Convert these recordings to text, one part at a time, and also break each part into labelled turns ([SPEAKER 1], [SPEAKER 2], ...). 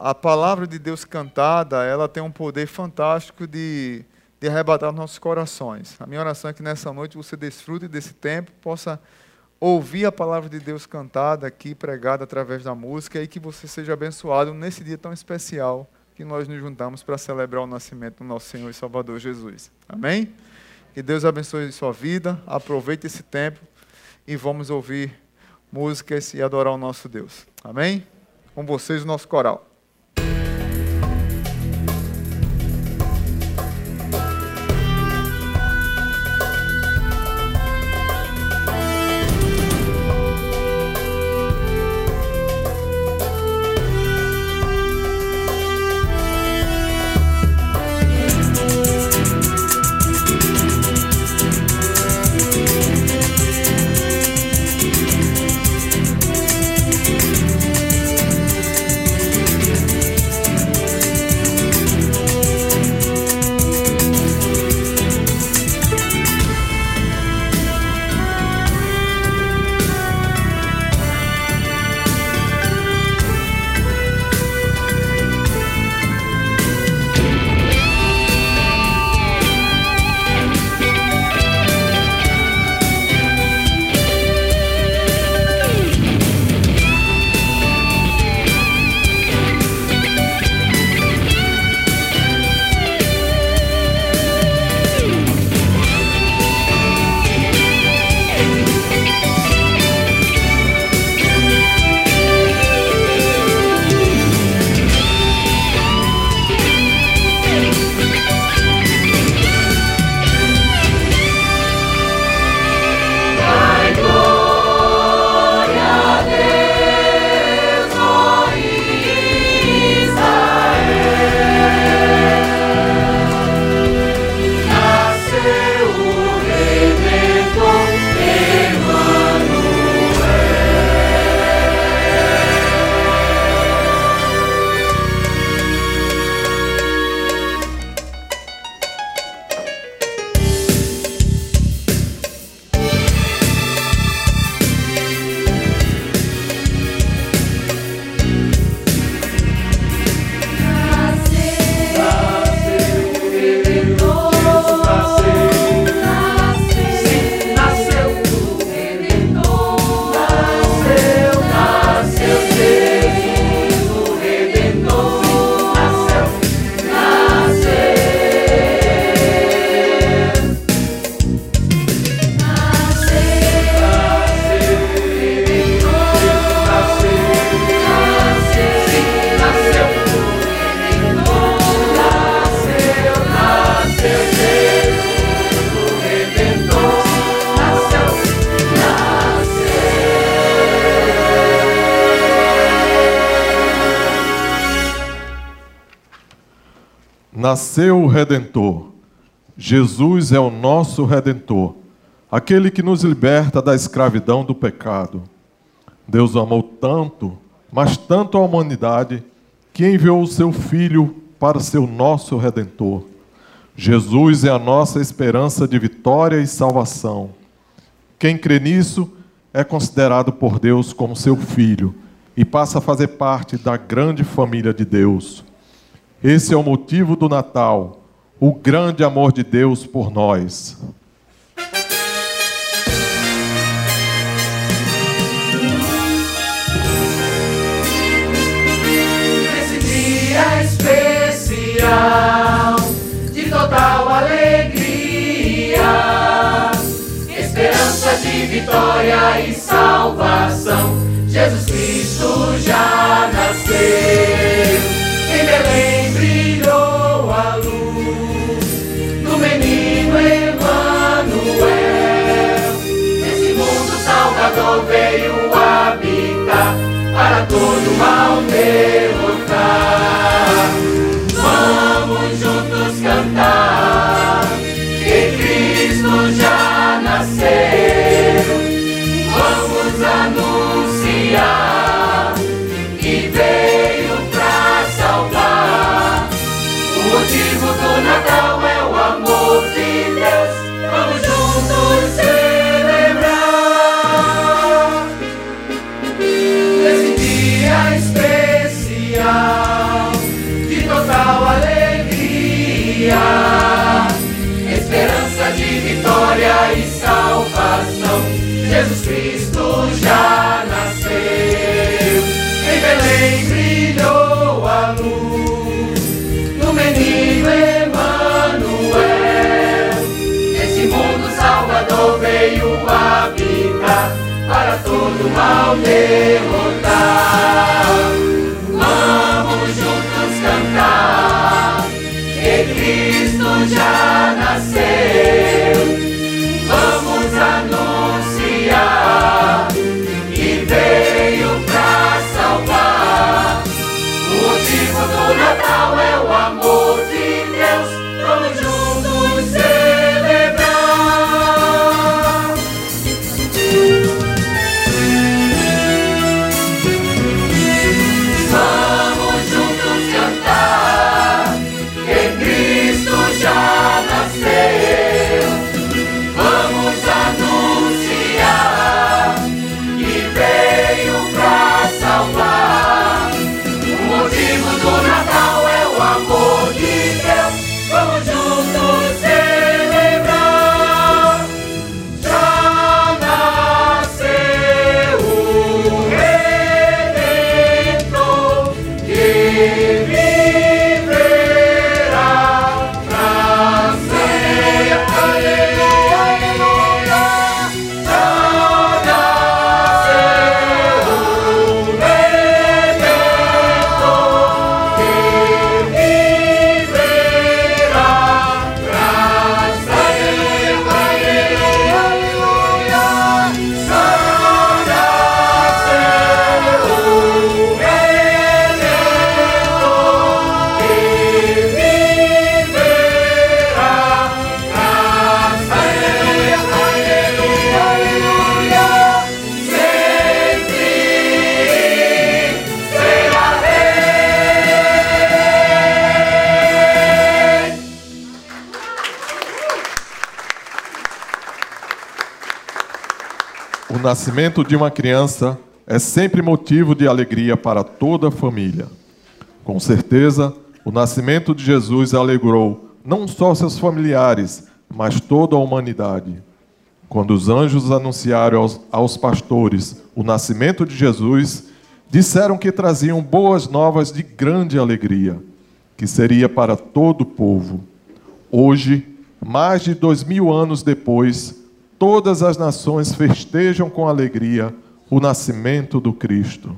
[SPEAKER 1] a palavra de Deus cantada, ela tem um poder fantástico de, de arrebatar nossos corações. A minha oração é que nessa noite você desfrute desse tempo, possa ouvir a palavra de Deus cantada aqui, pregada através da música, e que você seja abençoado nesse dia tão especial que nós nos juntamos para celebrar o nascimento do nosso Senhor e Salvador Jesus. Amém? Que Deus abençoe sua vida, aproveite esse tempo e vamos ouvir músicas e adorar o nosso Deus. Amém? Com vocês, o nosso coral.
[SPEAKER 2] Nasceu o Redentor. Jesus é o nosso Redentor, aquele que nos liberta da escravidão do pecado. Deus amou tanto, mas tanto a humanidade, que enviou o seu Filho para ser o nosso Redentor. Jesus é a nossa esperança de vitória e salvação. Quem crê nisso é considerado por Deus como seu filho e passa a fazer parte da grande família de Deus. Esse é o motivo do Natal, o grande amor de Deus por nós.
[SPEAKER 3] Nesse dia especial, de total alegria, esperança de vitória e salvação, Jesus Cristo já nasceu. Belém brilhou a luz do menino Emanuel. Esse mundo salvador veio habitar para todo mal derrotar. derrotar. Nascimento de uma criança é sempre motivo de alegria para toda a família. Com certeza, o nascimento de Jesus alegrou não só seus familiares, mas toda a humanidade. Quando os anjos anunciaram aos, aos pastores o nascimento de Jesus, disseram que traziam boas novas de grande alegria, que seria para todo o povo. Hoje, mais de dois mil anos depois, todas as nações festejam com alegria o nascimento do Cristo.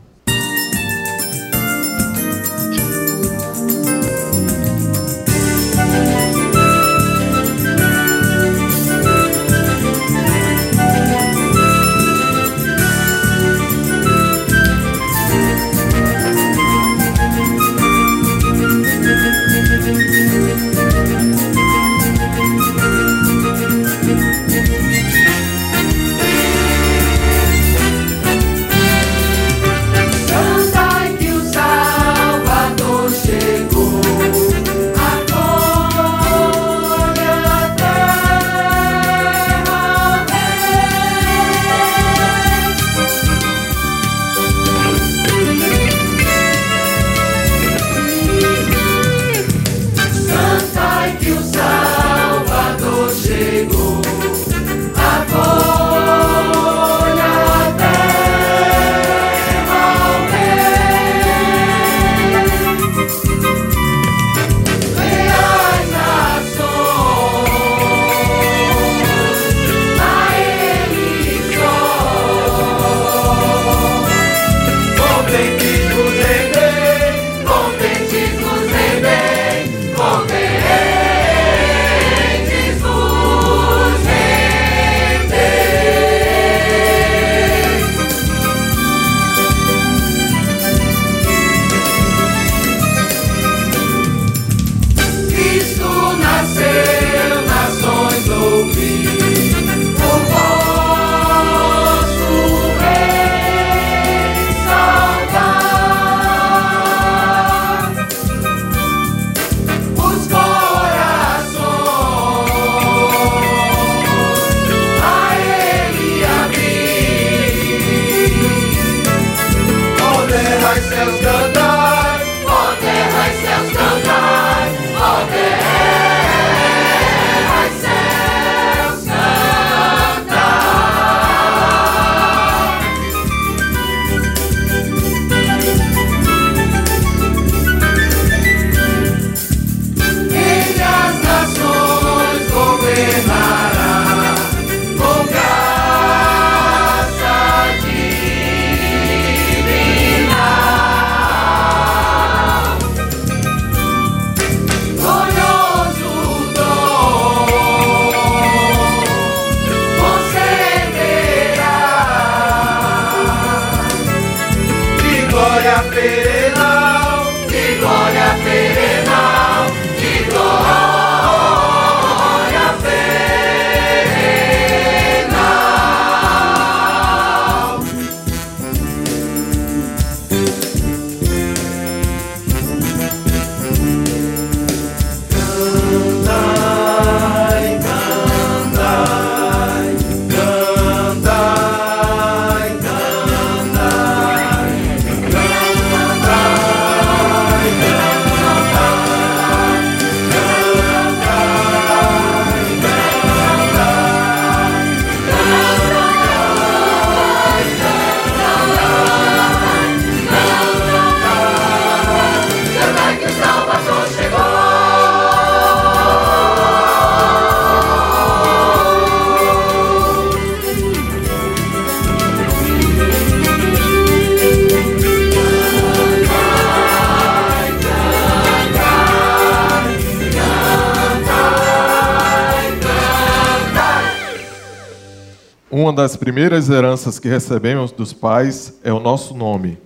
[SPEAKER 2] Das primeiras heranças que recebemos dos pais é o nosso nome.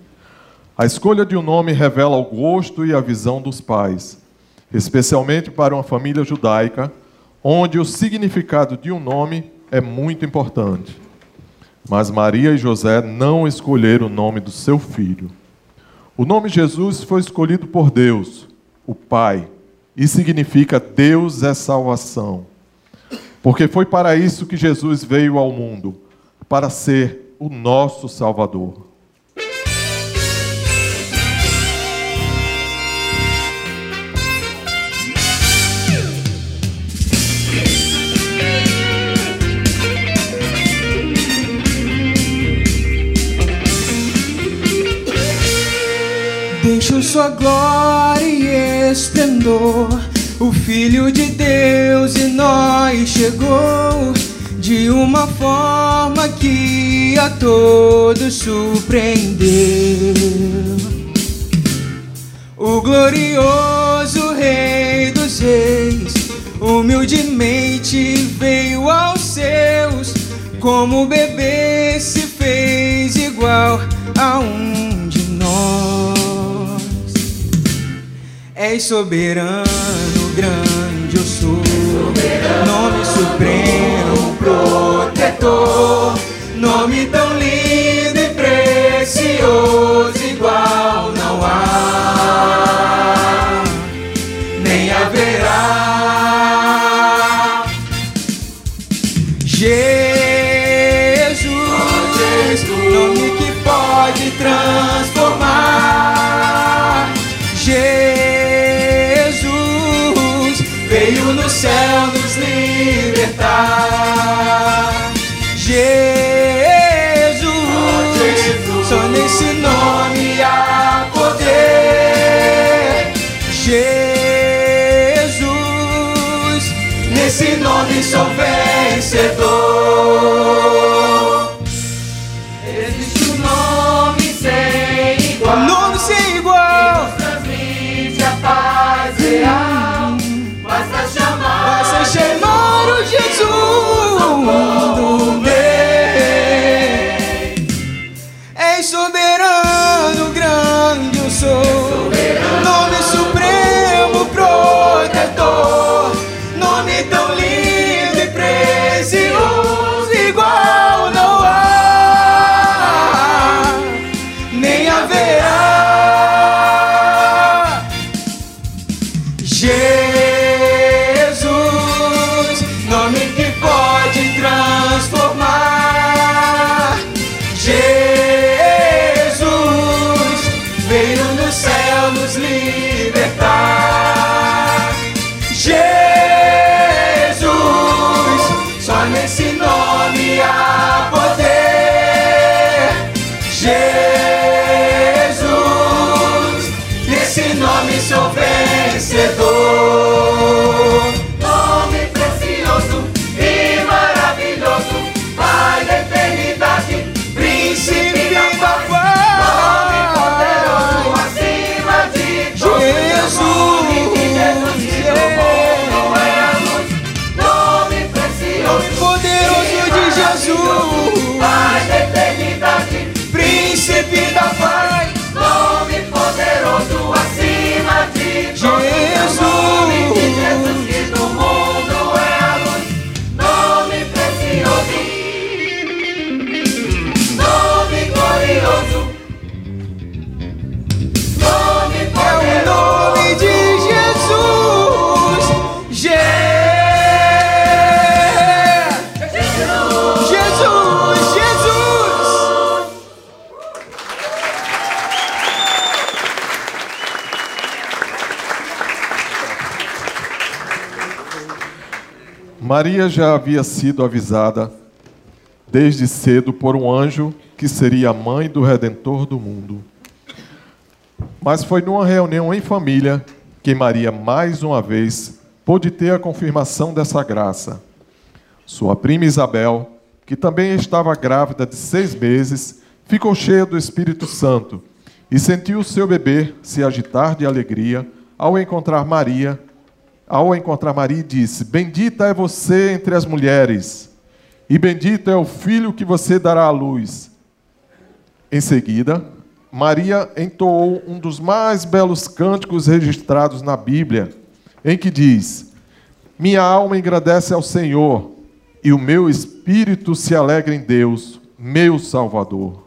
[SPEAKER 2] A escolha de um nome revela o gosto e a visão dos pais, especialmente para uma família judaica, onde o significado de um nome é muito importante. Mas Maria e José não escolheram o nome do seu filho. O nome Jesus foi escolhido por Deus, o Pai, e significa Deus é salvação. Porque foi para isso que Jesus veio ao mundo para ser o nosso Salvador.
[SPEAKER 4] Deixo sua glória e esplendor o Filho de Deus em nós chegou de uma forma que a todos surpreendeu. O glorioso Rei dos Reis humildemente veio aos seus, como bebê se fez igual a um de nós. És soberano grande eu sou, nome supremo, protetor, nome tão lindo e precioso, igual não há, tôi
[SPEAKER 2] Maria já havia sido avisada desde cedo por um anjo que seria a mãe do redentor do mundo. Mas foi numa reunião em família que Maria mais uma vez pôde ter a confirmação dessa graça. Sua prima Isabel, que também estava grávida de seis meses, ficou cheia do Espírito Santo e sentiu seu bebê se agitar de alegria ao encontrar Maria ao encontrar Maria, disse: Bendita é você entre as mulheres,
[SPEAKER 5] e bendito é o filho que você dará à luz. Em seguida, Maria entoou um dos mais belos cânticos registrados na Bíblia, em que diz: Minha alma agradece ao Senhor, e o meu espírito se alegra em Deus, meu Salvador.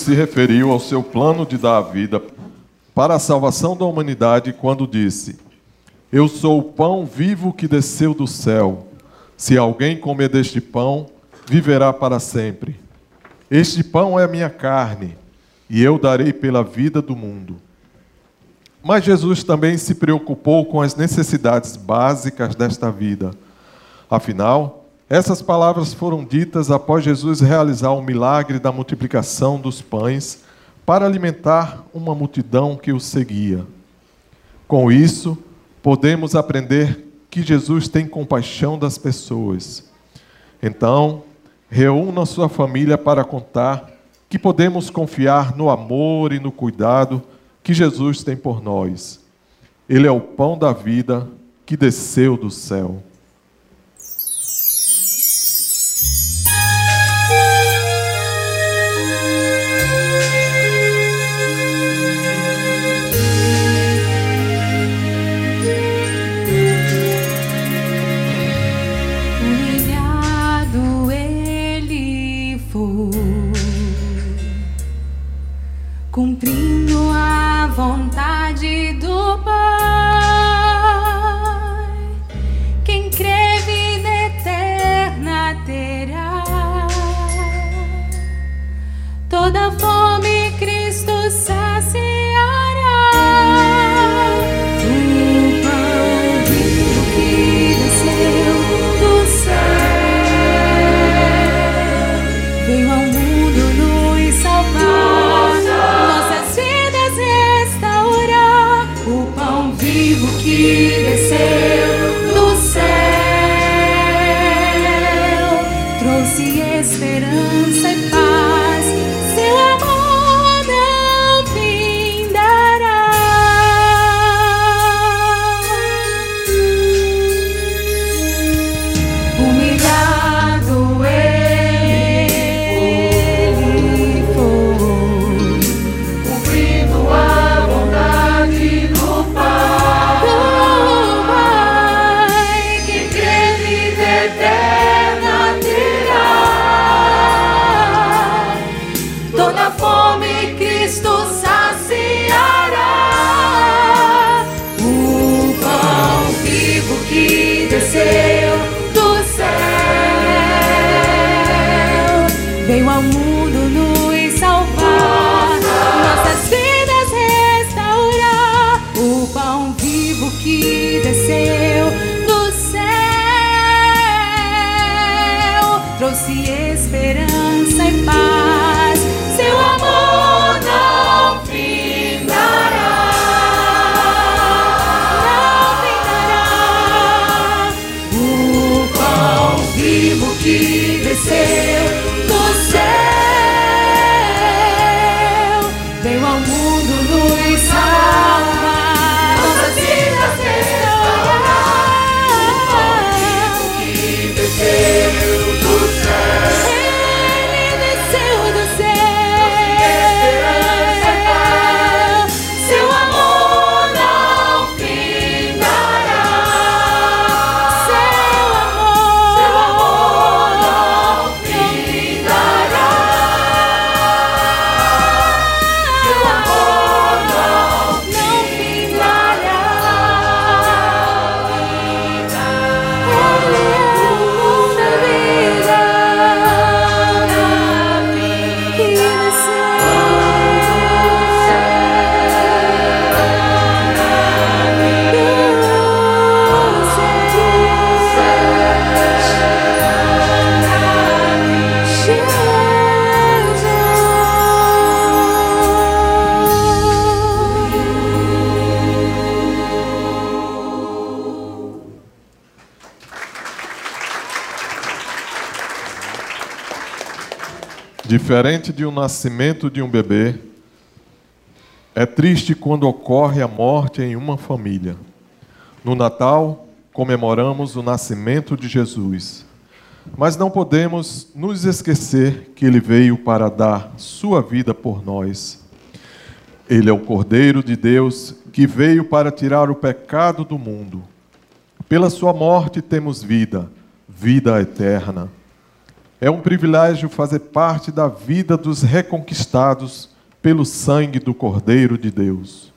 [SPEAKER 5] Se referiu ao seu plano de dar a vida para a salvação da humanidade quando disse: Eu sou o pão vivo que desceu do céu. Se alguém comer deste pão, viverá para sempre. Este pão é a minha carne, e eu darei pela vida do mundo. Mas Jesus também se preocupou com as necessidades básicas desta vida. Afinal, essas palavras foram ditas após Jesus realizar o milagre da multiplicação dos pães para alimentar uma multidão que o seguia. Com isso, podemos aprender que Jesus tem compaixão das pessoas. Então, reúna sua família para contar que podemos confiar no amor e no cuidado que Jesus tem por nós. Ele é o pão da vida que desceu do céu. Diferente de um nascimento de um bebê, é triste quando ocorre a morte em uma família. No Natal, comemoramos o nascimento de Jesus. Mas não podemos nos esquecer que ele veio para dar sua vida por nós. Ele é o Cordeiro de Deus que veio para tirar o pecado do mundo. Pela sua morte temos vida, vida eterna. É um privilégio fazer parte da vida dos reconquistados pelo sangue do Cordeiro de Deus.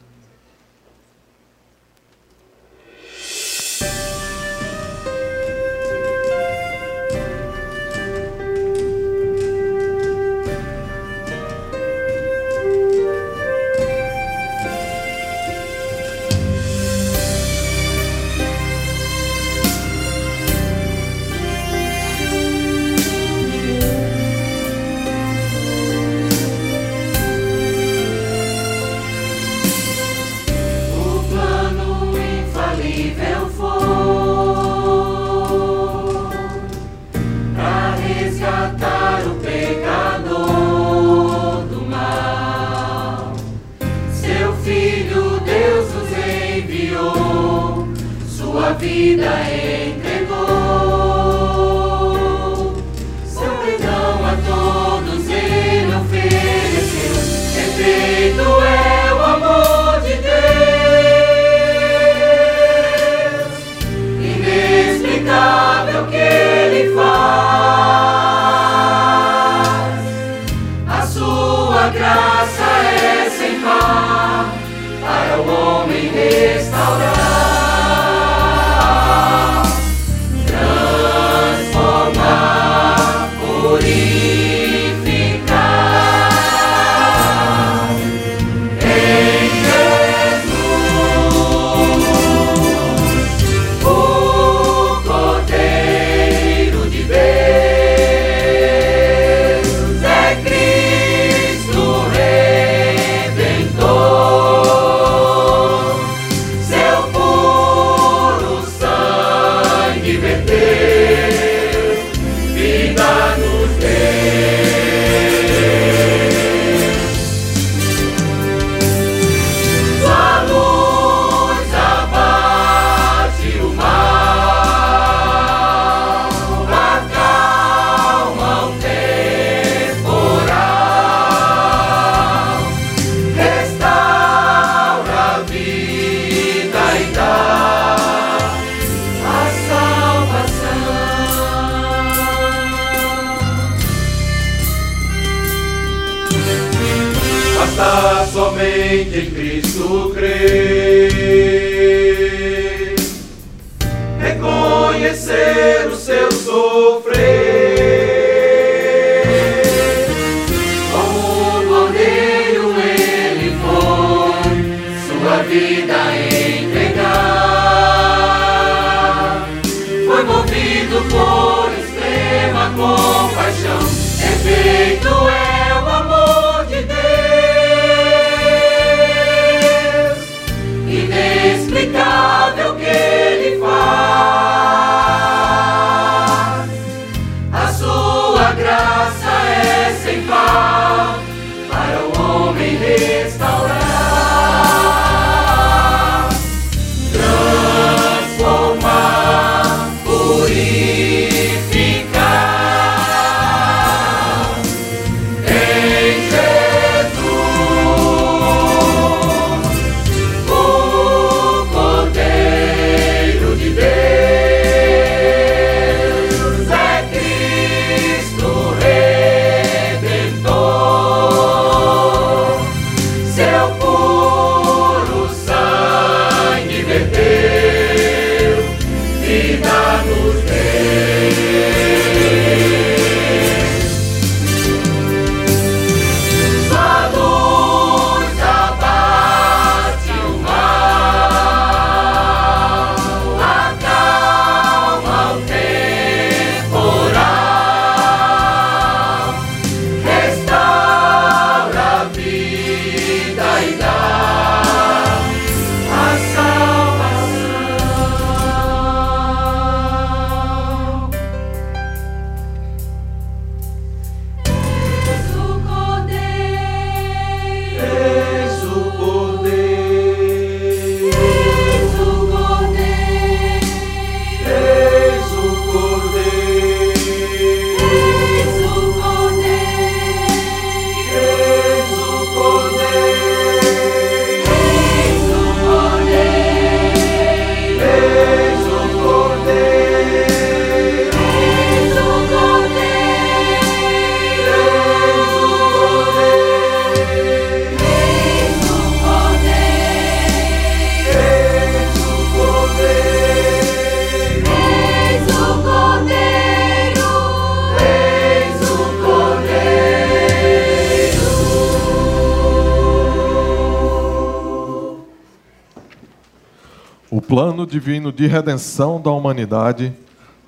[SPEAKER 2] plano divino de redenção da humanidade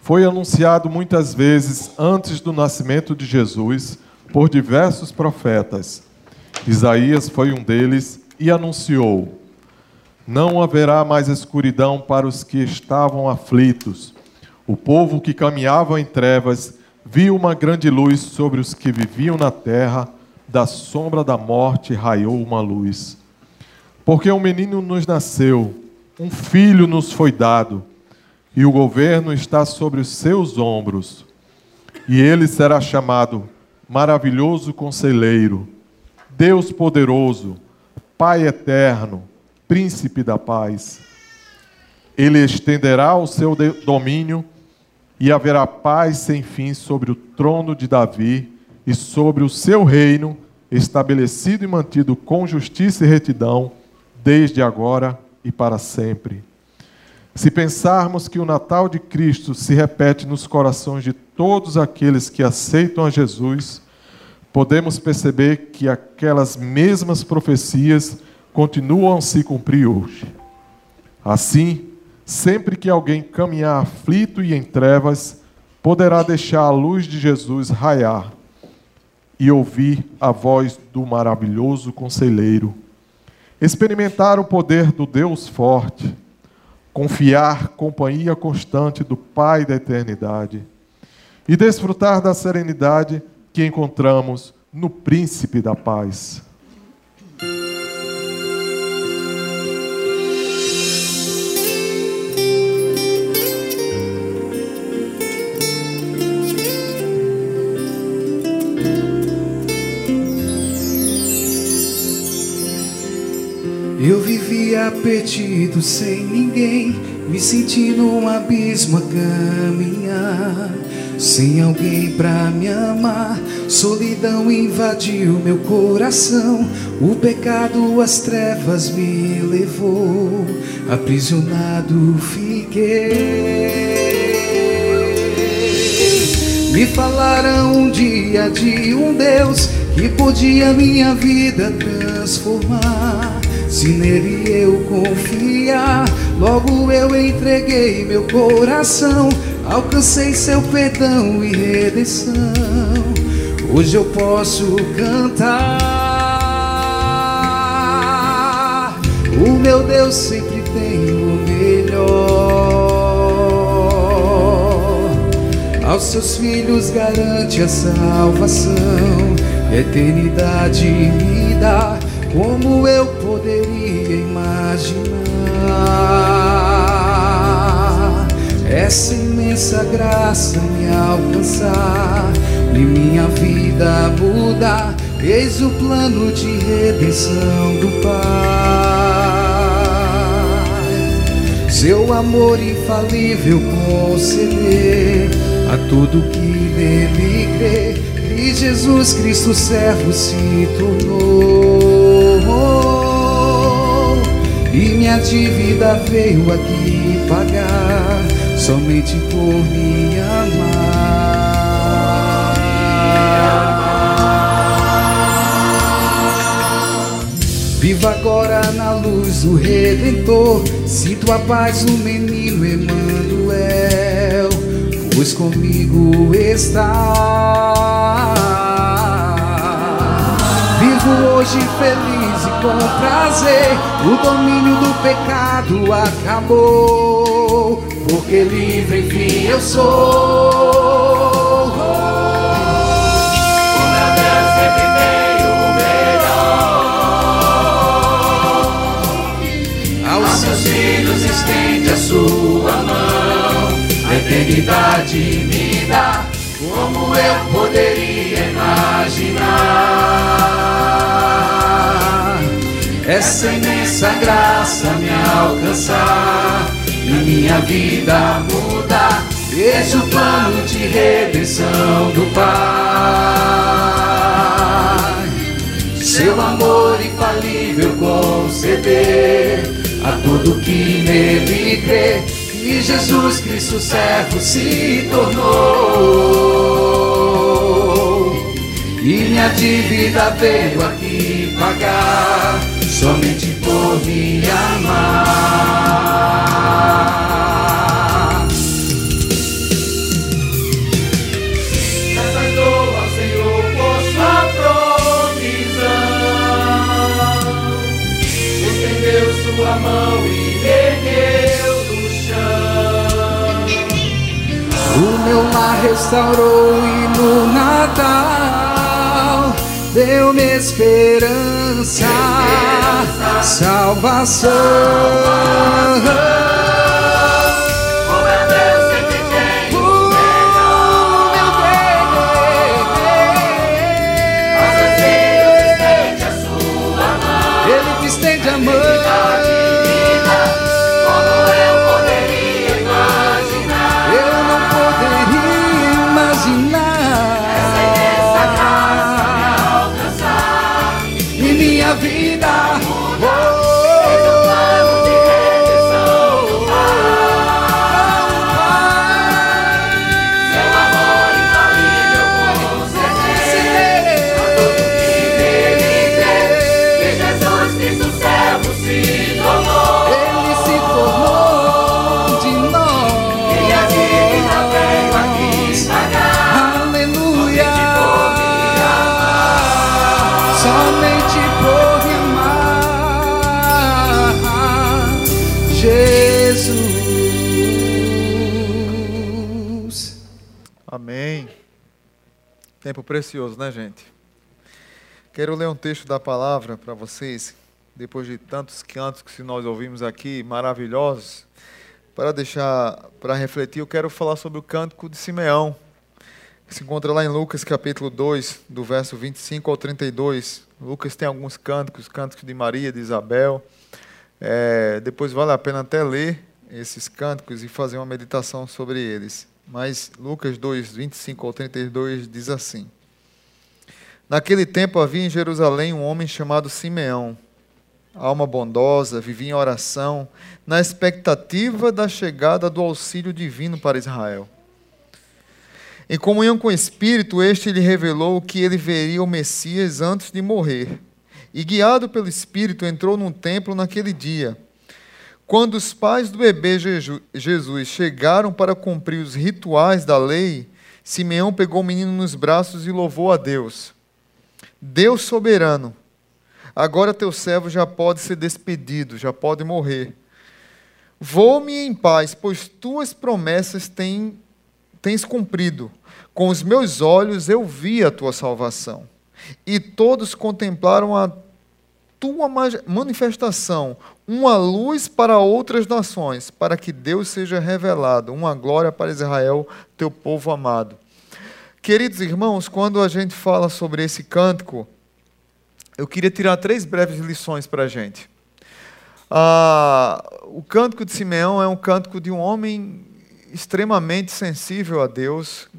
[SPEAKER 2] foi anunciado muitas vezes antes do nascimento de Jesus por diversos profetas. Isaías foi um deles e anunciou: Não haverá mais escuridão para os que estavam aflitos. O povo que caminhava em trevas viu uma grande luz sobre os que viviam na terra, da sombra da morte raiou uma luz. Porque um menino nos nasceu um filho nos foi dado, e o governo está sobre os seus ombros. E ele será chamado Maravilhoso Conselheiro, Deus Poderoso, Pai Eterno, Príncipe da Paz. Ele estenderá o seu domínio e haverá paz sem fim sobre o trono de Davi e sobre o seu reino, estabelecido e mantido com justiça e retidão, desde agora e para sempre. Se pensarmos que o Natal de Cristo se repete nos corações de todos aqueles que aceitam a Jesus, podemos perceber que aquelas mesmas profecias continuam a se cumprir hoje. Assim, sempre que alguém caminhar aflito e em trevas, poderá deixar a luz de Jesus raiar e ouvir a voz do maravilhoso conselheiro, experimentar o poder do Deus forte, confiar companhia constante do Pai da eternidade e desfrutar da serenidade que encontramos no Príncipe da Paz.
[SPEAKER 4] Eu vivia perdido sem ninguém, me senti num abismo a caminhar. Sem alguém pra me amar, solidão invadiu meu coração. O pecado, as trevas me levou, aprisionado fiquei. Me falaram um dia de um Deus que podia minha vida transformar. Se nele eu confiar, logo eu entreguei meu coração, alcancei seu perdão e redenção. Hoje eu posso cantar. O meu Deus sempre tem o melhor. Aos seus filhos garante a salvação, eternidade me dá como eu poderia imaginar essa imensa graça me alcançar e minha vida mudar? Eis o plano de redenção do Pai. Seu amor infalível conceder a tudo que nele crê. E Jesus Cristo, servo, se tornou minha dívida veio aqui pagar somente por me amar. Viva agora na luz do Redentor, sinto a paz do menino Emanuel, pois comigo está. Vivo hoje feliz com prazer. O domínio do pecado acabou. Porque livre, enfim, eu sou.
[SPEAKER 3] O meu Deus sempre tem o melhor.
[SPEAKER 4] Aos seus filhos estende a sua mão. A eternidade me dá. Como eu poderia imaginar essa imensa graça me alcançar e minha vida mudar? Eis o plano de redenção do Pai. Seu amor infalível conceder a todo que nele crê e Jesus Cristo servo se tornou e minha dívida veio aqui pagar somente por me amar.
[SPEAKER 3] Dou ao Senhor por sua provisão. Estendeu sua mão e ergueu do chão.
[SPEAKER 4] O meu lar restaurou e no Natal deu-me esperança, salvação.
[SPEAKER 3] Com
[SPEAKER 1] Tempo precioso, né, gente? Quero ler um texto da palavra para vocês, depois de tantos cantos que nós ouvimos aqui, maravilhosos. Para deixar, para refletir, eu quero falar sobre o cântico de Simeão, que se encontra lá em Lucas capítulo 2, do verso 25 ao 32. Lucas tem alguns cânticos, cânticos de Maria, de Isabel. É, depois vale a pena até ler esses cânticos e fazer uma meditação sobre eles. Mas Lucas 2, 25 ao 32 diz assim: Naquele tempo havia em Jerusalém um homem chamado Simeão, alma bondosa, vivia em oração, na expectativa da chegada do auxílio divino para Israel. Em comunhão com o Espírito, este lhe revelou que ele veria o Messias antes de morrer. E guiado pelo Espírito, entrou num templo naquele dia. Quando os pais do bebê Jesus chegaram para cumprir os rituais da lei, Simeão pegou o menino nos braços e louvou a Deus. Deus soberano, agora teu servo já pode ser despedido, já pode morrer. Vou-me em paz, pois tuas promessas têm, tens cumprido. Com os meus olhos eu vi a tua salvação. E todos contemplaram a tua manifestação, uma luz para outras nações, para que Deus seja revelado, uma glória para Israel, teu povo amado. Queridos irmãos, quando a gente fala sobre esse cântico, eu queria tirar três breves lições para a gente. Ah, o cântico de Simeão é um cântico de um homem extremamente sensível a Deus,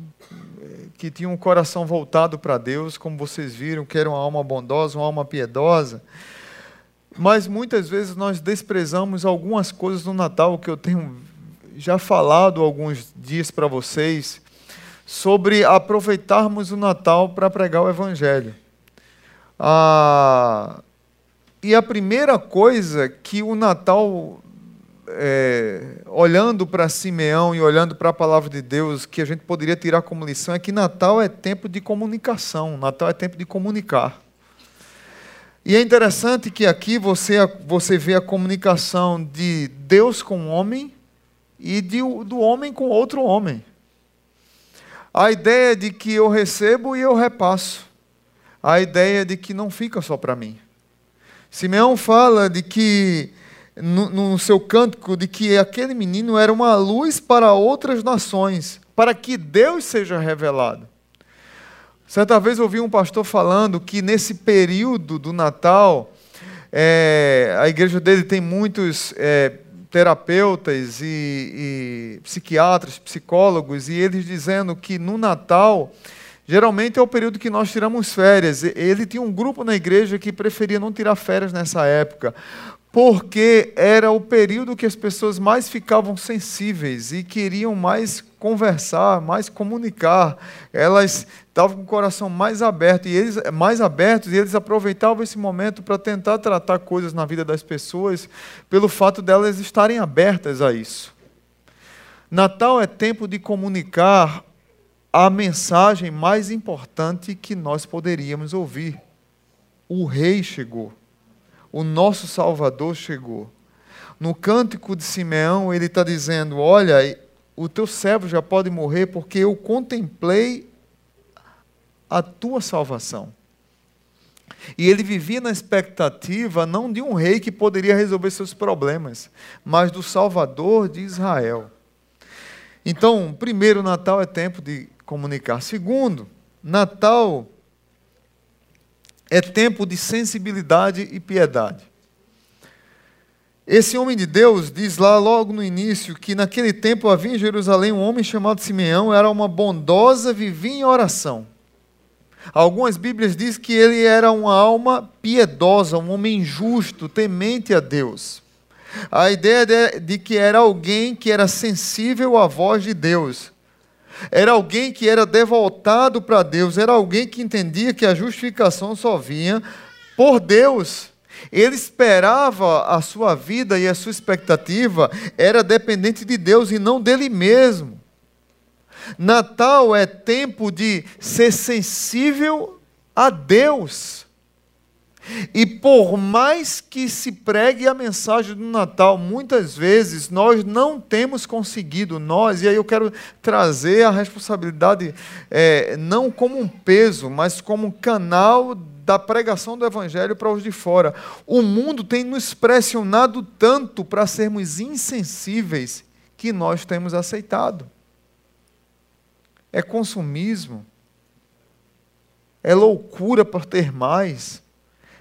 [SPEAKER 1] que tinha um coração voltado para Deus, como vocês viram, que era uma alma bondosa, uma alma piedosa. Mas muitas vezes nós desprezamos algumas coisas do Natal que eu tenho já falado alguns dias para vocês sobre aproveitarmos o Natal para pregar o Evangelho. Ah, e a primeira coisa que o Natal, é, olhando para Simeão e olhando para a palavra de Deus, que a gente poderia tirar como lição é que Natal é tempo de comunicação, Natal é tempo de comunicar. E é interessante que aqui você, você vê a comunicação de Deus com o homem e de, do homem com outro homem. A ideia de que eu recebo e eu repasso. A ideia de que não fica só para mim. Simeão fala de que, no, no seu cântico, de que aquele menino era uma luz para outras nações, para que Deus seja revelado. Certa vez ouvi um pastor falando que nesse período do Natal, é, a igreja dele tem muitos é, terapeutas e, e psiquiatras, psicólogos, e eles dizendo que no Natal, geralmente é o período que nós tiramos férias. Ele tinha um grupo na igreja que preferia não tirar férias nessa época, porque era o período que as pessoas mais ficavam sensíveis e queriam mais conversar, mais comunicar. Elas estavam com o coração mais aberto e eles mais abertos e eles aproveitavam esse momento para tentar tratar coisas na vida das pessoas pelo fato delas estarem abertas a isso. Natal é tempo de comunicar a mensagem mais importante que nós poderíamos ouvir. O rei chegou. O nosso Salvador chegou. No cântico de Simeão, ele está dizendo: Olha, o teu servo já pode morrer porque eu contemplei a tua salvação. E ele vivia na expectativa não de um rei que poderia resolver seus problemas, mas do Salvador de Israel. Então, primeiro, Natal é tempo de comunicar. Segundo, Natal é tempo de sensibilidade e piedade. Esse homem de Deus diz lá logo no início que naquele tempo havia em Jerusalém um homem chamado Simeão, era uma bondosa, vivia em oração. Algumas Bíblias dizem que ele era uma alma piedosa, um homem justo, temente a Deus. A ideia de, de que era alguém que era sensível à voz de Deus. Era alguém que era devotado para Deus, era alguém que entendia que a justificação só vinha por Deus. Ele esperava a sua vida e a sua expectativa era dependente de Deus e não dele mesmo. Natal é tempo de ser sensível a Deus. E por mais que se pregue a mensagem do Natal, muitas vezes nós não temos conseguido, nós, e aí eu quero trazer a responsabilidade é, não como um peso, mas como um canal da pregação do Evangelho para os de fora. O mundo tem nos pressionado tanto para sermos insensíveis que nós temos aceitado. É consumismo, é loucura por ter mais,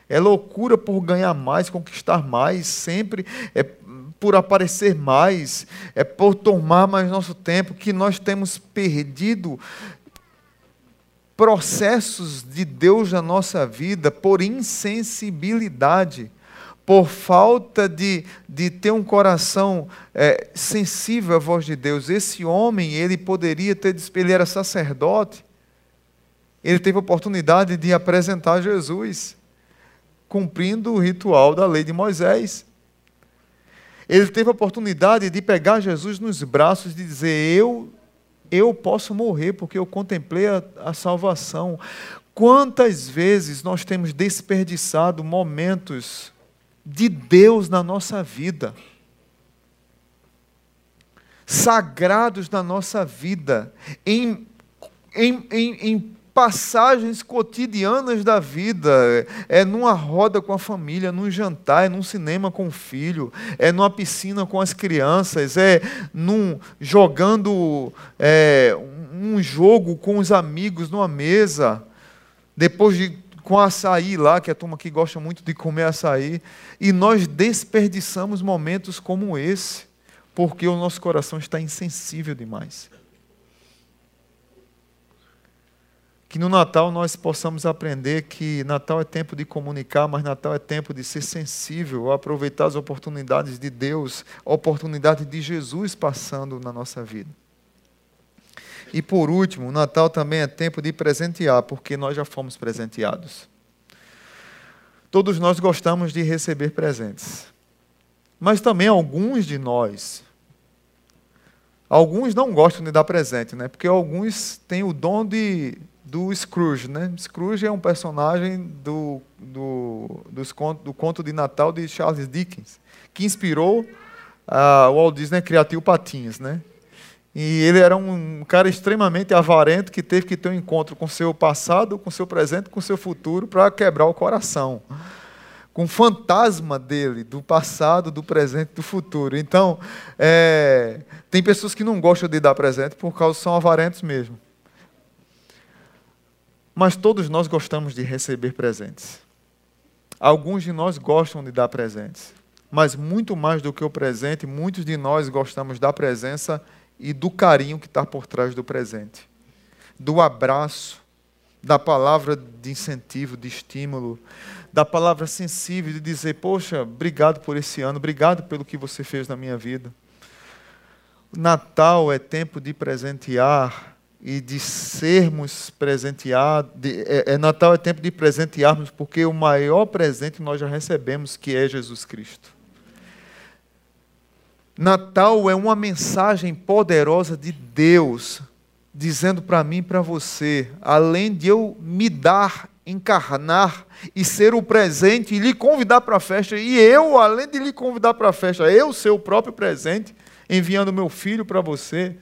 [SPEAKER 1] é loucura por ganhar mais, conquistar mais, sempre é por aparecer mais, é por tomar mais nosso tempo, que nós temos perdido processos de Deus na nossa vida por insensibilidade, por falta de, de ter um coração é, sensível à voz de Deus. Esse homem, ele poderia ter, ele era sacerdote, ele teve a oportunidade de apresentar Jesus, cumprindo o ritual da lei de Moisés. Ele teve a oportunidade de pegar Jesus nos braços e dizer: Eu eu posso morrer porque eu contemplei a, a salvação. Quantas vezes nós temos desperdiçado momentos de Deus na nossa vida, sagrados na nossa vida, em, em, em, em passagens cotidianas da vida, é numa roda com a família, num jantar, é num cinema com o filho, é numa piscina com as crianças, é num jogando é, um jogo com os amigos numa mesa, depois de com açaí lá, que a turma que gosta muito de comer açaí, e nós desperdiçamos momentos como esse, porque o nosso coração está insensível demais. Que no Natal nós possamos aprender que Natal é tempo de comunicar, mas Natal é tempo de ser sensível, aproveitar as oportunidades de Deus, a oportunidade de Jesus passando na nossa vida. E por último, Natal também é tempo de presentear, porque nós já fomos presenteados. Todos nós gostamos de receber presentes. Mas também alguns de nós, alguns não gostam de dar presente, né? Porque alguns têm o dom de do Scrooge. Né? Scrooge é um personagem do, do, dos conto, do conto de Natal de Charles Dickens, que inspirou uh, o Walt Disney Tio Patinhas. Né? E ele era um cara extremamente avarento que teve que ter um encontro com seu passado, com seu presente, com seu futuro para quebrar o coração. Com o fantasma dele, do passado, do presente, do futuro. Então, é, tem pessoas que não gostam de dar presente por causa são avarentos mesmo. Mas todos nós gostamos de receber presentes. Alguns de nós gostam de dar presentes. Mas muito mais do que o presente, muitos de nós gostamos da presença e do carinho que está por trás do presente. Do abraço, da palavra de incentivo, de estímulo, da palavra sensível de dizer: Poxa, obrigado por esse ano, obrigado pelo que você fez na minha vida. Natal é tempo de presentear e de sermos presenteados. É, é, Natal é tempo de presentearmos, porque o maior presente nós já recebemos, que é Jesus Cristo. Natal é uma mensagem poderosa de Deus, dizendo para mim e para você, além de eu me dar, encarnar e ser o presente e lhe convidar para a festa, e eu, além de lhe convidar para a festa, eu ser o próprio presente, enviando meu filho para você,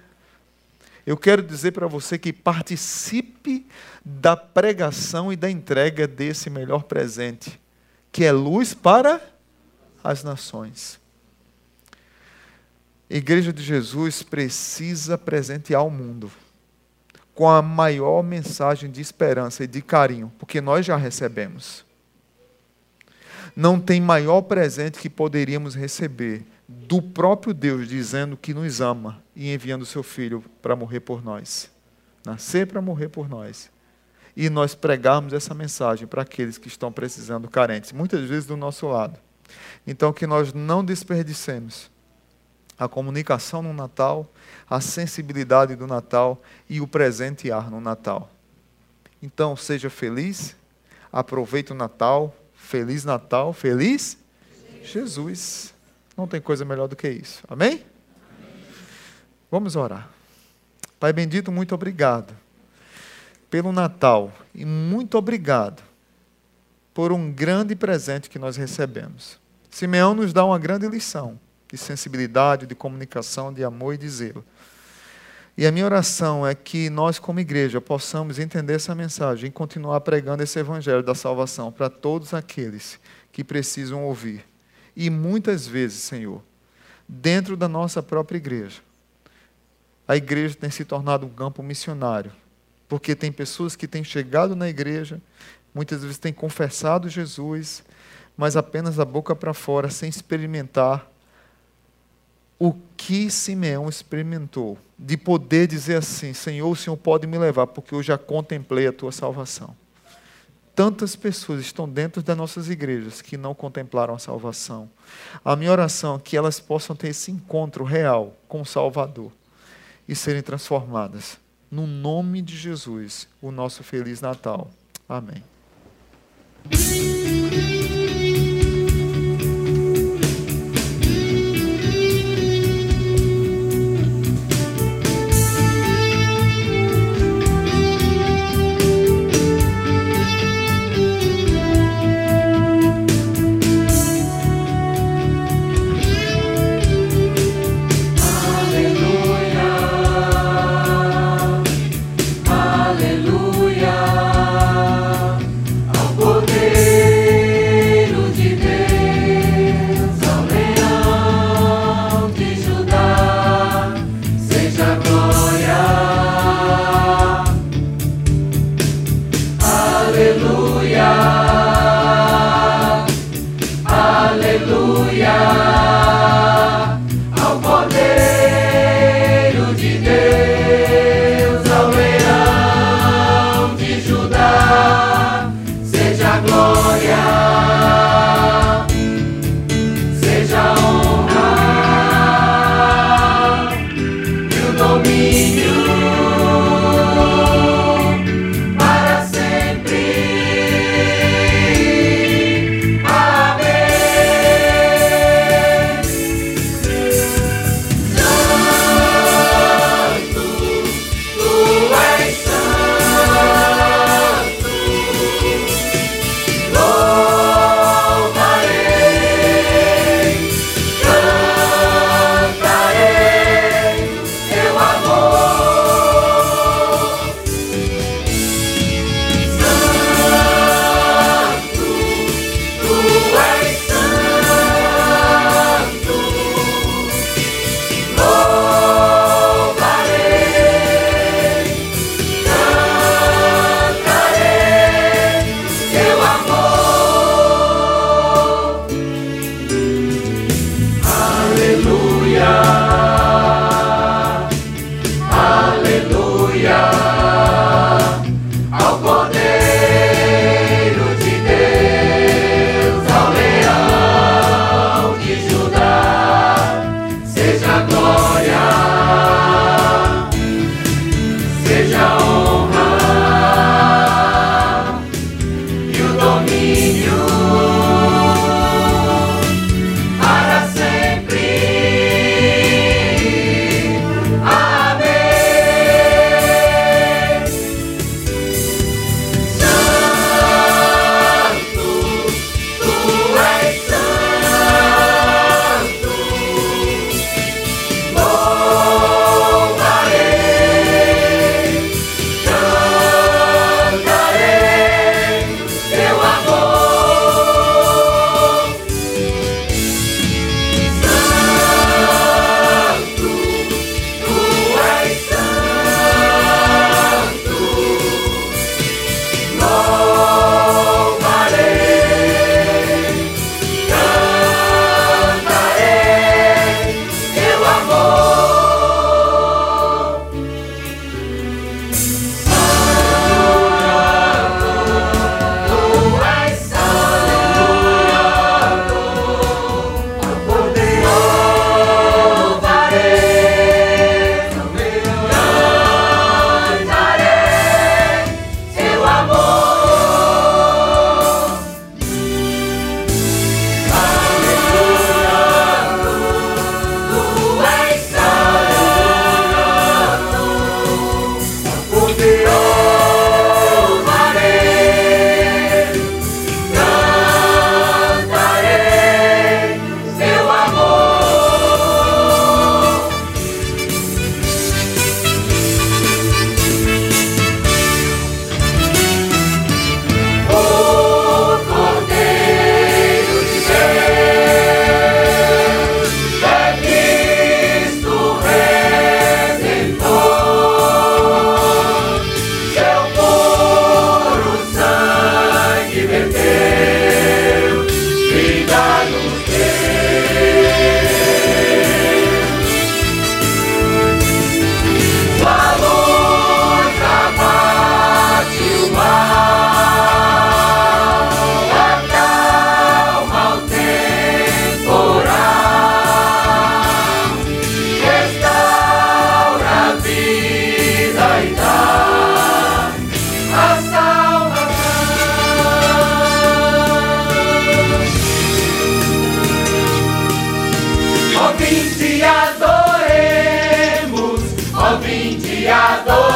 [SPEAKER 1] eu quero dizer para você que participe da pregação e da entrega desse melhor presente, que é luz para as nações. A Igreja de Jesus precisa presentear o mundo com a maior mensagem de esperança e de carinho, porque nós já recebemos. Não tem maior presente que poderíamos receber do próprio Deus dizendo que nos ama e enviando seu filho para morrer por nós. Nascer para morrer por nós. E nós pregarmos essa mensagem para aqueles que estão precisando, carentes, muitas vezes do nosso lado. Então, que nós não desperdicemos a comunicação no Natal, a sensibilidade do Natal e o presentear no Natal. Então, seja feliz, aproveite o Natal, feliz Natal, feliz Jesus. Não tem coisa melhor do que isso. Amém? Amém? Vamos orar. Pai bendito, muito obrigado pelo Natal e muito obrigado por um grande presente que nós recebemos. Simeão nos dá uma grande lição de sensibilidade, de comunicação, de amor e de zelo. E a minha oração é que nós, como igreja, possamos entender essa mensagem e continuar pregando esse evangelho da salvação para todos aqueles que precisam ouvir. E muitas vezes, Senhor, dentro da nossa própria igreja, a igreja tem se tornado um campo missionário, porque tem pessoas que têm chegado na igreja, muitas vezes têm confessado Jesus, mas apenas a boca para fora, sem experimentar o que Simeão experimentou, de poder dizer assim: Senhor, o Senhor pode me levar, porque eu já contemplei a tua salvação. Tantas pessoas estão dentro das nossas igrejas que não contemplaram a salvação. A minha oração é que elas possam ter esse encontro real com o Salvador e serem transformadas. No nome de Jesus, o nosso Feliz Natal. Amém.
[SPEAKER 3] Ó vinde adoremos, ó vinde adoremos.